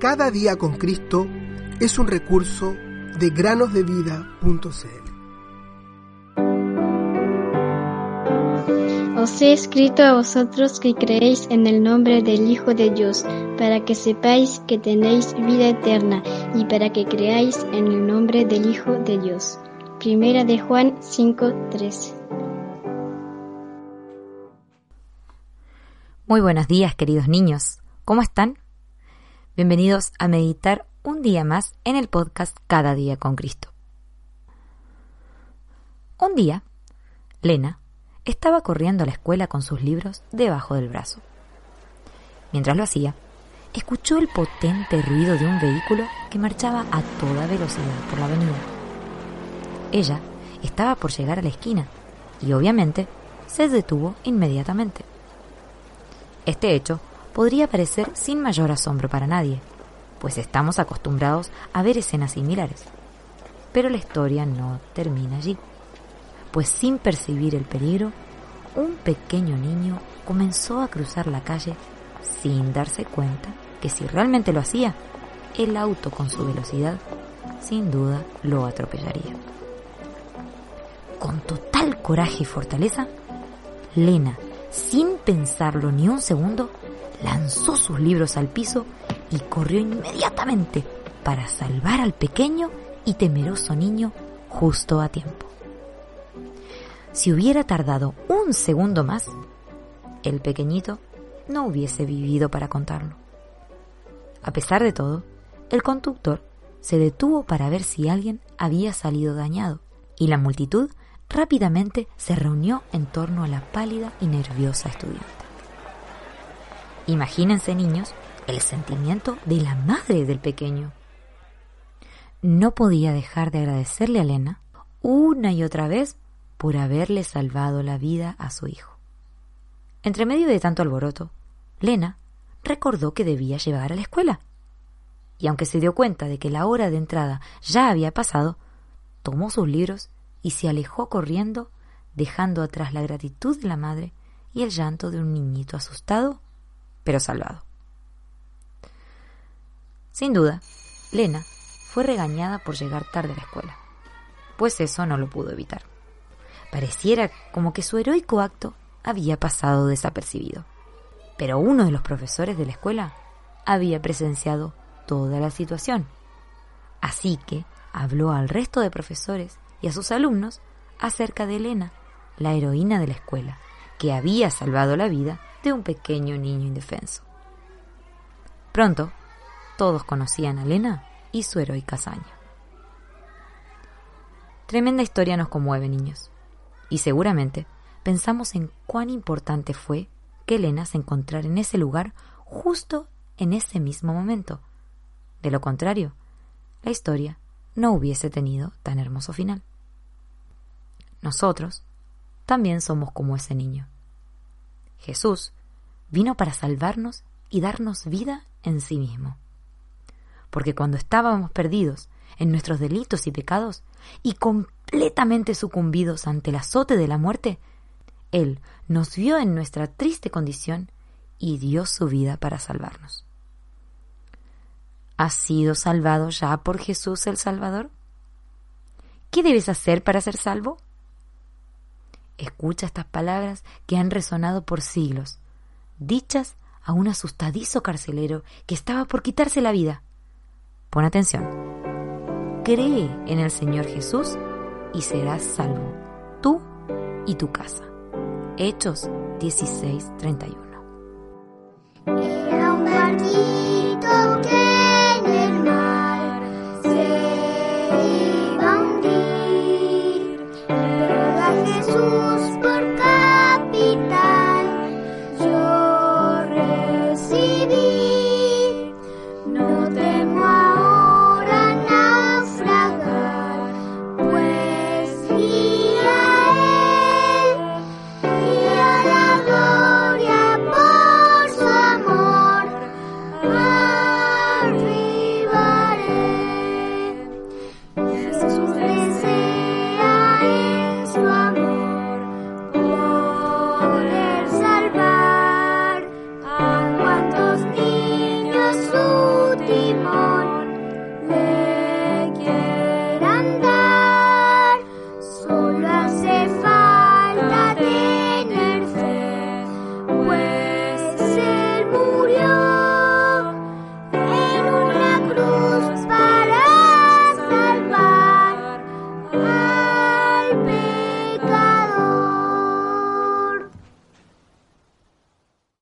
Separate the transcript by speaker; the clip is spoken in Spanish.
Speaker 1: Cada día con Cristo es un recurso de granosdevida.cl.
Speaker 2: Os he escrito a vosotros que creéis en el nombre del Hijo de Dios, para que sepáis que tenéis vida eterna y para que creáis en el nombre del Hijo de Dios. Primera de Juan 5:13.
Speaker 3: Muy buenos días, queridos niños. ¿Cómo están? Bienvenidos a meditar un día más en el podcast Cada día con Cristo. Un día, Lena estaba corriendo a la escuela con sus libros debajo del brazo. Mientras lo hacía, escuchó el potente ruido de un vehículo que marchaba a toda velocidad por la avenida. Ella estaba por llegar a la esquina y obviamente se detuvo inmediatamente. Este hecho podría parecer sin mayor asombro para nadie, pues estamos acostumbrados a ver escenas similares. Pero la historia no termina allí, pues sin percibir el peligro, un pequeño niño comenzó a cruzar la calle sin darse cuenta que si realmente lo hacía, el auto con su velocidad sin duda lo atropellaría. Con total coraje y fortaleza, Lena, sin pensarlo ni un segundo, lanzó sus libros al piso y corrió inmediatamente para salvar al pequeño y temeroso niño justo a tiempo. Si hubiera tardado un segundo más, el pequeñito no hubiese vivido para contarlo. A pesar de todo, el conductor se detuvo para ver si alguien había salido dañado y la multitud rápidamente se reunió en torno a la pálida y nerviosa estudiante. Imagínense, niños, el sentimiento de la madre del pequeño. No podía dejar de agradecerle a Lena una y otra vez por haberle salvado la vida a su hijo. Entre medio de tanto alboroto, Lena recordó que debía llevar a la escuela. Y aunque se dio cuenta de que la hora de entrada ya había pasado, tomó sus libros y se alejó corriendo, dejando atrás la gratitud de la madre y el llanto de un niñito asustado pero salvado. Sin duda, Lena fue regañada por llegar tarde a la escuela, pues eso no lo pudo evitar. Pareciera como que su heroico acto había pasado desapercibido. Pero uno de los profesores de la escuela había presenciado toda la situación. Así que habló al resto de profesores y a sus alumnos acerca de Elena, la heroína de la escuela, que había salvado la vida de un pequeño niño indefenso. Pronto, todos conocían a Lena y su heroica hazaña. Tremenda historia nos conmueve, niños, y seguramente pensamos en cuán importante fue que Elena se encontrara en ese lugar justo en ese mismo momento. De lo contrario, la historia no hubiese tenido tan hermoso final. Nosotros también somos como ese niño. Jesús vino para salvarnos y darnos vida en sí mismo. Porque cuando estábamos perdidos en nuestros delitos y pecados y completamente sucumbidos ante el azote de la muerte, Él nos vio en nuestra triste condición y dio su vida para salvarnos. ¿Has sido salvado ya por Jesús el Salvador? ¿Qué debes hacer para ser salvo? Escucha estas palabras que han resonado por siglos, dichas a un asustadizo carcelero que estaba por quitarse la vida. Pon atención. Cree en el Señor Jesús y serás salvo, tú y tu casa. Hechos 16:31.